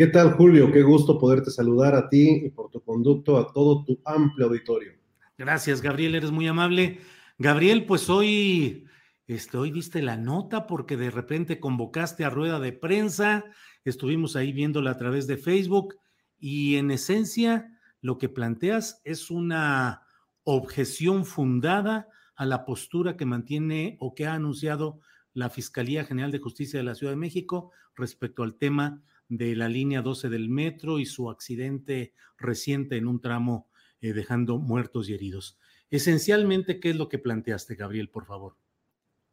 ¿Qué tal, Julio? Qué gusto poderte saludar a ti y por tu conducto a todo tu amplio auditorio. Gracias, Gabriel, eres muy amable. Gabriel, pues hoy, este, hoy diste la nota porque de repente convocaste a rueda de prensa, estuvimos ahí viéndola a través de Facebook y en esencia lo que planteas es una objeción fundada a la postura que mantiene o que ha anunciado la Fiscalía General de Justicia de la Ciudad de México respecto al tema de la línea 12 del metro y su accidente reciente en un tramo eh, dejando muertos y heridos. Esencialmente, ¿qué es lo que planteaste, Gabriel, por favor?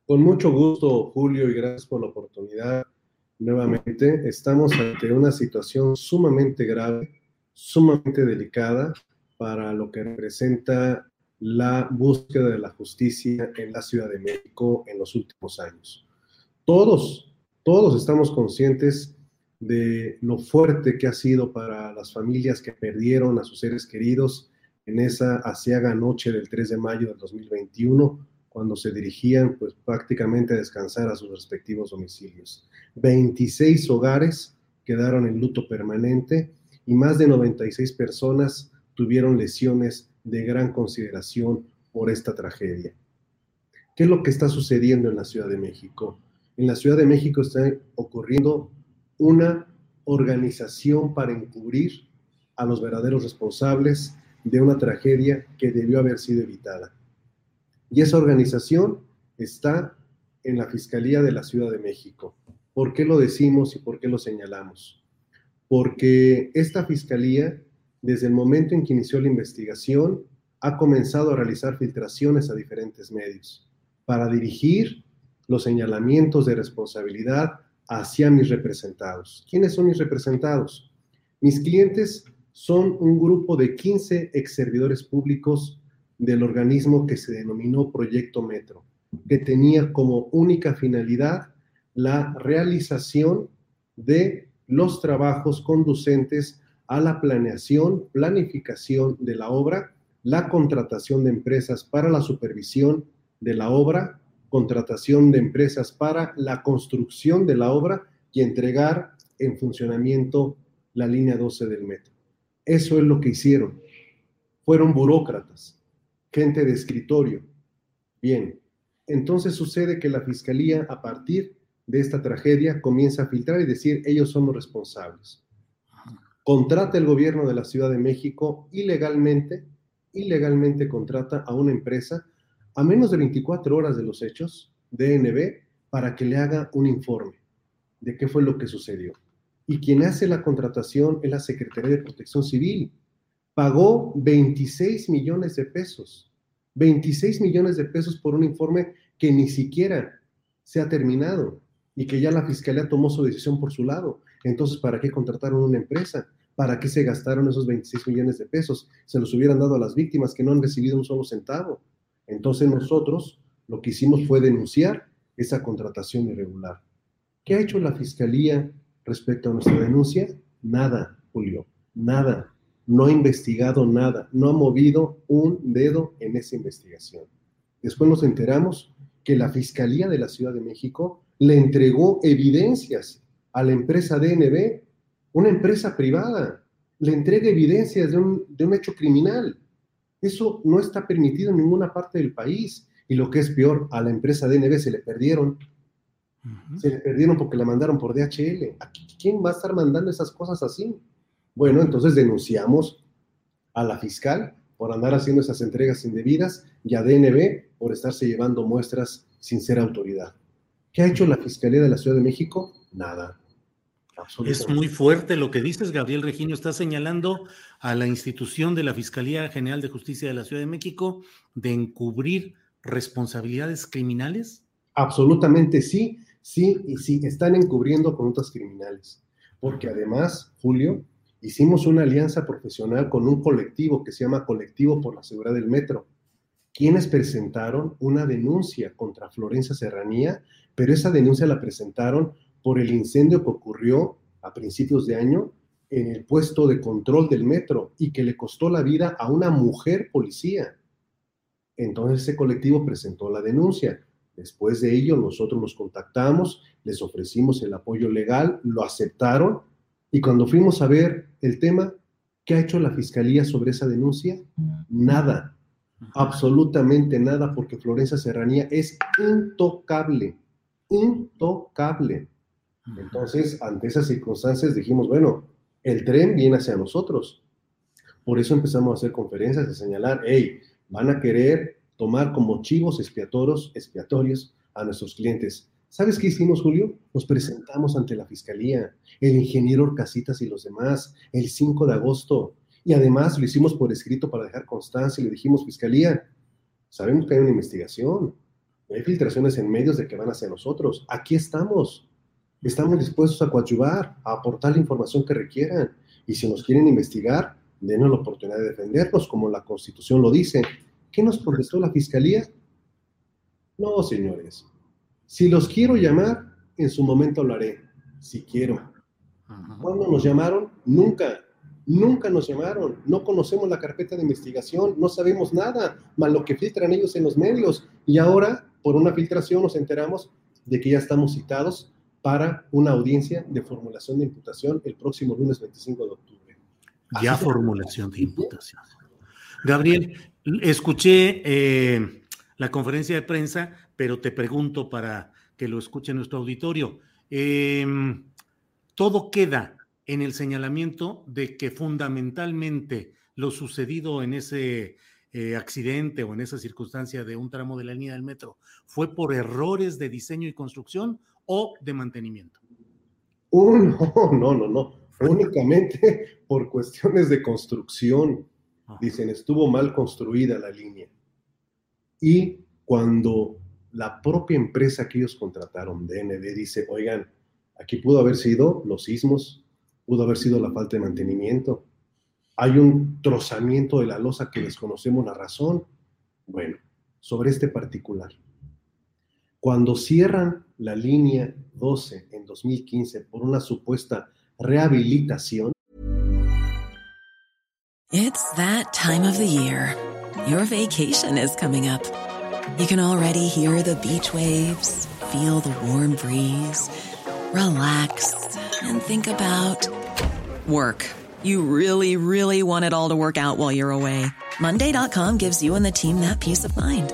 Con mucho gusto, Julio, y gracias por la oportunidad. Nuevamente, estamos ante una situación sumamente grave, sumamente delicada para lo que representa la búsqueda de la justicia en la Ciudad de México en los últimos años. Todos, todos estamos conscientes de lo fuerte que ha sido para las familias que perdieron a sus seres queridos en esa asiaga noche del 3 de mayo del 2021, cuando se dirigían pues prácticamente a descansar a sus respectivos domicilios. 26 hogares quedaron en luto permanente y más de 96 personas tuvieron lesiones de gran consideración por esta tragedia. ¿Qué es lo que está sucediendo en la Ciudad de México? En la Ciudad de México está ocurriendo una organización para encubrir a los verdaderos responsables de una tragedia que debió haber sido evitada. Y esa organización está en la Fiscalía de la Ciudad de México. ¿Por qué lo decimos y por qué lo señalamos? Porque esta Fiscalía, desde el momento en que inició la investigación, ha comenzado a realizar filtraciones a diferentes medios para dirigir los señalamientos de responsabilidad hacia mis representados. ¿Quiénes son mis representados? Mis clientes son un grupo de 15 ex servidores públicos del organismo que se denominó Proyecto Metro, que tenía como única finalidad la realización de los trabajos conducentes a la planeación, planificación de la obra, la contratación de empresas para la supervisión de la obra, contratación de empresas para la construcción de la obra y entregar en funcionamiento la línea 12 del metro. Eso es lo que hicieron. Fueron burócratas, gente de escritorio. Bien, entonces sucede que la fiscalía a partir de esta tragedia comienza a filtrar y decir ellos son los responsables. Contrata el gobierno de la Ciudad de México ilegalmente, ilegalmente contrata a una empresa a menos de 24 horas de los hechos, DNB, para que le haga un informe de qué fue lo que sucedió. Y quien hace la contratación es la Secretaría de Protección Civil. Pagó 26 millones de pesos. 26 millones de pesos por un informe que ni siquiera se ha terminado y que ya la Fiscalía tomó su decisión por su lado. Entonces, ¿para qué contrataron una empresa? ¿Para qué se gastaron esos 26 millones de pesos? Se los hubieran dado a las víctimas que no han recibido un solo centavo. Entonces nosotros lo que hicimos fue denunciar esa contratación irregular. ¿Qué ha hecho la Fiscalía respecto a nuestra denuncia? Nada, Julio, nada. no ha investigado nada, no ha movido un dedo en esa investigación. Después nos enteramos que la Fiscalía de la Ciudad de México le entregó evidencias a la empresa DNB, una empresa privada, le entrega evidencias de un, de un hecho criminal. Eso no está permitido en ninguna parte del país. Y lo que es peor, a la empresa DNB se le perdieron. Se le perdieron porque la mandaron por DHL. ¿Quién va a estar mandando esas cosas así? Bueno, entonces denunciamos a la fiscal por andar haciendo esas entregas indebidas y a DNB por estarse llevando muestras sin ser autoridad. ¿Qué ha hecho la Fiscalía de la Ciudad de México? Nada. Es muy fuerte lo que dices, Gabriel Regino. Está señalando a la institución de la Fiscalía General de Justicia de la Ciudad de México de encubrir responsabilidades criminales. Absolutamente sí, sí, y sí, están encubriendo conductas criminales. Porque además, Julio, hicimos una alianza profesional con un colectivo que se llama Colectivo por la Seguridad del Metro, quienes presentaron una denuncia contra Florencia Serranía, pero esa denuncia la presentaron por el incendio que ocurrió a principios de año en el puesto de control del metro y que le costó la vida a una mujer policía. Entonces ese colectivo presentó la denuncia. Después de ello, nosotros nos contactamos, les ofrecimos el apoyo legal, lo aceptaron y cuando fuimos a ver el tema, ¿qué ha hecho la fiscalía sobre esa denuncia? Nada, absolutamente nada, porque Florencia Serranía es intocable, intocable. Entonces, ante esas circunstancias dijimos, bueno, el tren viene hacia nosotros. Por eso empezamos a hacer conferencias, a señalar, hey, van a querer tomar como chivos expiatorios, expiatorios a nuestros clientes. ¿Sabes qué hicimos, Julio? Nos presentamos ante la fiscalía, el ingeniero Orcasitas y los demás, el 5 de agosto. Y además lo hicimos por escrito para dejar constancia y le dijimos, fiscalía, sabemos que hay una investigación, hay filtraciones en medios de que van hacia nosotros. Aquí estamos. Estamos dispuestos a coadyuvar, a aportar la información que requieran. Y si nos quieren investigar, denos la oportunidad de defendernos, como la Constitución lo dice. ¿Qué nos contestó la Fiscalía? No, señores. Si los quiero llamar, en su momento lo haré, si quiero. ¿Cuándo nos llamaron? Nunca. Nunca nos llamaron. No conocemos la carpeta de investigación, no sabemos nada, más lo que filtran ellos en los medios. Y ahora, por una filtración, nos enteramos de que ya estamos citados para una audiencia de formulación de imputación el próximo lunes 25 de octubre. ya formulación de imputación. Gabriel, escuché eh, la conferencia de prensa, pero te pregunto para que lo escuche nuestro auditorio. Em, todo queda en el señalamiento de que fundamentalmente lo sucedido en ese eh, accidente o en esa circunstancia de un tramo de la línea del metro fue por errores de diseño y construcción o de mantenimiento. no, no, no, no. Únicamente por cuestiones de construcción. Dicen, estuvo mal construida la línea. Y cuando la propia empresa que ellos contrataron, DND, dice, oigan, aquí pudo haber sido los sismos, pudo haber sido la falta de mantenimiento, hay un trozamiento de la losa que desconocemos la razón. Bueno, sobre este particular. Cuando cierran la línea 12 en 2015 por una supuesta rehabilitación. It's that time of the year. Your vacation is coming up. You can already hear the beach waves, feel the warm breeze, relax and think about work. You really, really want it all to work out while you're away. Monday.com gives you and the team that peace of mind.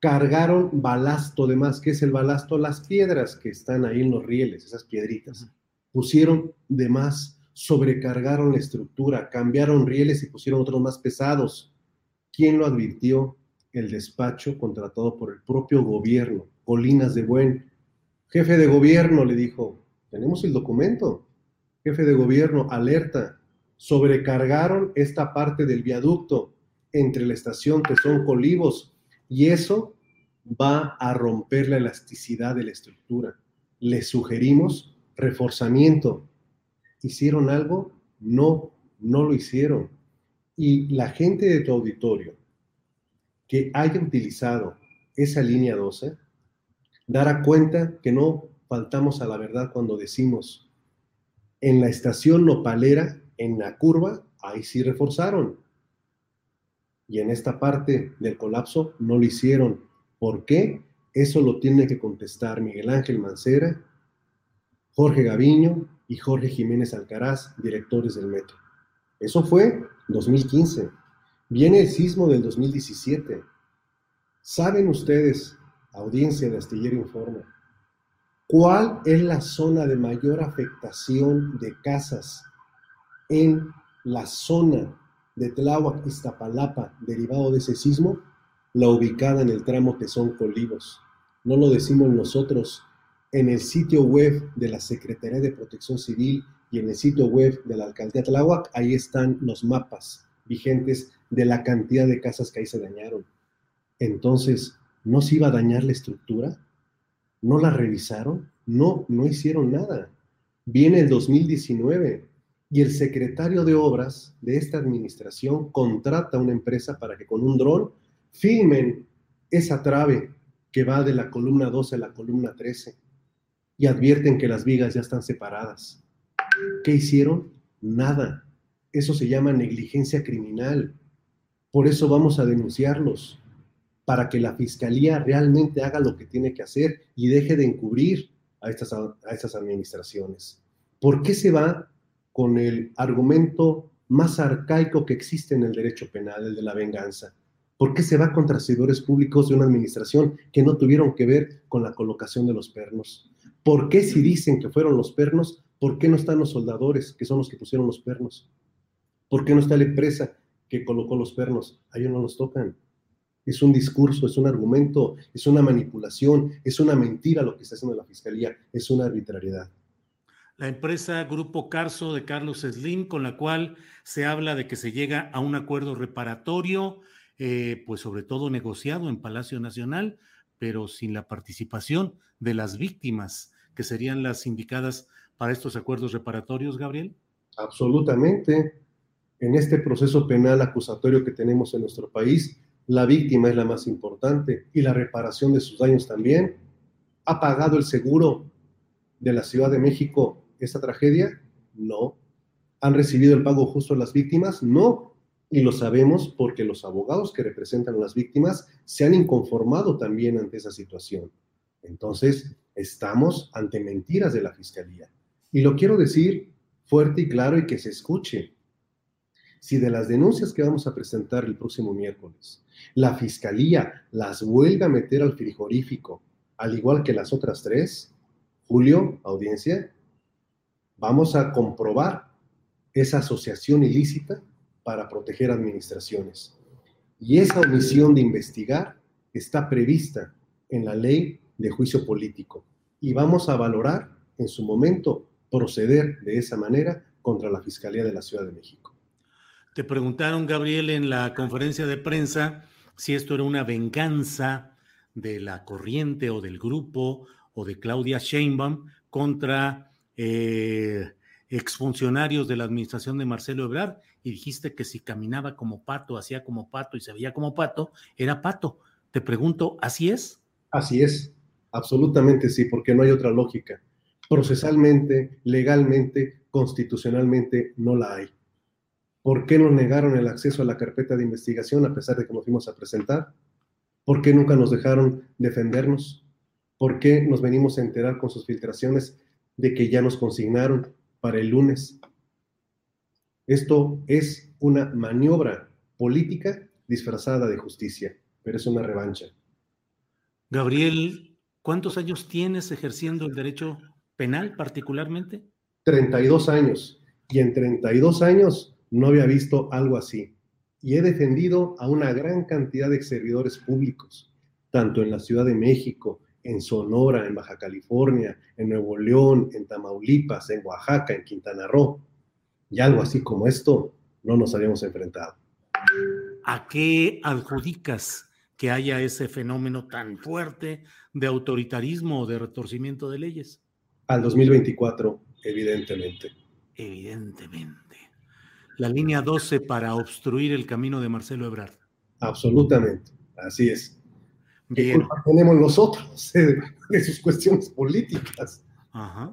cargaron balasto de más. ¿Qué es el balasto? Las piedras que están ahí en los rieles, esas piedritas. Pusieron de más sobrecargaron la estructura, cambiaron rieles y pusieron otros más pesados. ¿Quién lo advirtió? El despacho contratado por el propio gobierno, Colinas de Buen. Jefe de gobierno le dijo, tenemos el documento. Jefe de gobierno, alerta, sobrecargaron esta parte del viaducto entre la estación Tesón Colivos y eso va a romper la elasticidad de la estructura. Les sugerimos reforzamiento. ¿Hicieron algo? No, no lo hicieron. Y la gente de tu auditorio que haya utilizado esa línea 12 dará cuenta que no faltamos a la verdad cuando decimos en la estación nopalera, en la curva, ahí sí reforzaron. Y en esta parte del colapso no lo hicieron. ¿Por qué? Eso lo tiene que contestar Miguel Ángel Mancera, Jorge Gaviño y Jorge Jiménez Alcaraz, directores del metro. Eso fue 2015. Viene el sismo del 2017. ¿Saben ustedes, audiencia de Astillero Informa, cuál es la zona de mayor afectación de casas en la zona de Tláhuac, Iztapalapa, derivado de ese sismo? La ubicada en el tramo Tesón Colivos. No lo decimos nosotros. En el sitio web de la Secretaría de Protección Civil y en el sitio web de la Alcaldía Tláhuac, ahí están los mapas vigentes de la cantidad de casas que ahí se dañaron. Entonces, ¿no se iba a dañar la estructura? ¿No la revisaron? No, no hicieron nada. Viene el 2019 y el secretario de obras de esta administración contrata a una empresa para que con un dron filmen esa trave que va de la columna 12 a la columna 13 y advierten que las vigas ya están separadas. ¿Qué hicieron? Nada. Eso se llama negligencia criminal. Por eso vamos a denunciarlos, para que la fiscalía realmente haga lo que tiene que hacer y deje de encubrir a estas, a estas administraciones. ¿Por qué se va con el argumento más arcaico que existe en el derecho penal, el de la venganza? ¿Por qué se va contra servidores públicos de una administración que no tuvieron que ver con la colocación de los pernos? ¿Por qué si dicen que fueron los pernos, por qué no están los soldadores, que son los que pusieron los pernos? ¿Por qué no está la empresa que colocó los pernos? A ellos no los tocan. Es un discurso, es un argumento, es una manipulación, es una mentira lo que está haciendo la fiscalía, es una arbitrariedad. La empresa Grupo Carso de Carlos Slim, con la cual se habla de que se llega a un acuerdo reparatorio, eh, pues sobre todo negociado en Palacio Nacional, pero sin la participación de las víctimas, que serían las indicadas para estos acuerdos reparatorios, Gabriel? Absolutamente. En este proceso penal acusatorio que tenemos en nuestro país, la víctima es la más importante y la reparación de sus daños también. ¿Ha pagado el seguro de la Ciudad de México esta tragedia? No. ¿Han recibido el pago justo las víctimas? No. Y lo sabemos porque los abogados que representan a las víctimas se han inconformado también ante esa situación. Entonces, estamos ante mentiras de la Fiscalía. Y lo quiero decir fuerte y claro y que se escuche. Si de las denuncias que vamos a presentar el próximo miércoles, la Fiscalía las vuelve a meter al frigorífico, al igual que las otras tres, Julio, audiencia, vamos a comprobar esa asociación ilícita para proteger administraciones. Y esa omisión de investigar está prevista en la ley de juicio político. Y vamos a valorar en su momento proceder de esa manera contra la Fiscalía de la Ciudad de México. Te preguntaron, Gabriel, en la conferencia de prensa si esto era una venganza de la corriente o del grupo o de Claudia Sheinbaum contra eh, exfuncionarios de la administración de Marcelo Ebrard y dijiste que si caminaba como pato, hacía como pato y se veía como pato, era pato. Te pregunto, ¿así es? Así es, absolutamente sí, porque no hay otra lógica. Procesalmente, legalmente, constitucionalmente, no la hay. ¿Por qué nos negaron el acceso a la carpeta de investigación a pesar de que nos fuimos a presentar? ¿Por qué nunca nos dejaron defendernos? ¿Por qué nos venimos a enterar con sus filtraciones de que ya nos consignaron? para el lunes. Esto es una maniobra política disfrazada de justicia, pero es una revancha. Gabriel, ¿cuántos años tienes ejerciendo el derecho penal particularmente? 32 años. Y en 32 años no había visto algo así. Y he defendido a una gran cantidad de servidores públicos, tanto en la Ciudad de México, en Sonora, en Baja California, en Nuevo León, en Tamaulipas, en Oaxaca, en Quintana Roo. Y algo así como esto no nos habíamos enfrentado. ¿A qué adjudicas que haya ese fenómeno tan fuerte de autoritarismo o de retorcimiento de leyes? Al 2024, evidentemente. Evidentemente. La línea 12 para obstruir el camino de Marcelo Ebrard. Absolutamente, así es. Bien. tenemos nosotros de sus cuestiones políticas? Ajá.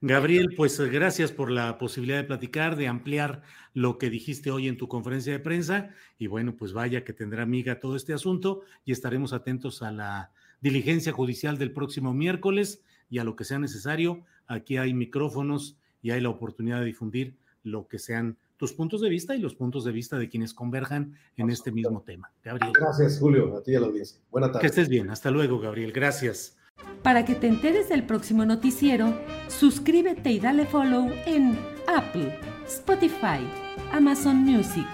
Gabriel, pues gracias por la posibilidad de platicar, de ampliar lo que dijiste hoy en tu conferencia de prensa. Y bueno, pues vaya que tendrá amiga todo este asunto y estaremos atentos a la diligencia judicial del próximo miércoles y a lo que sea necesario. Aquí hay micrófonos y hay la oportunidad de difundir lo que sean tus puntos de vista y los puntos de vista de quienes converjan en este mismo tema. Gabriel. Gracias, Julio, a ti y a la audiencia. Buenas tardes. Que estés bien. Hasta luego, Gabriel. Gracias. Para que te enteres del próximo noticiero, suscríbete y dale follow en Apple, Spotify, Amazon Music,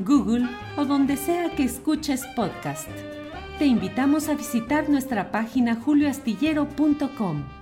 Google o donde sea que escuches podcast. Te invitamos a visitar nuestra página julioastillero.com.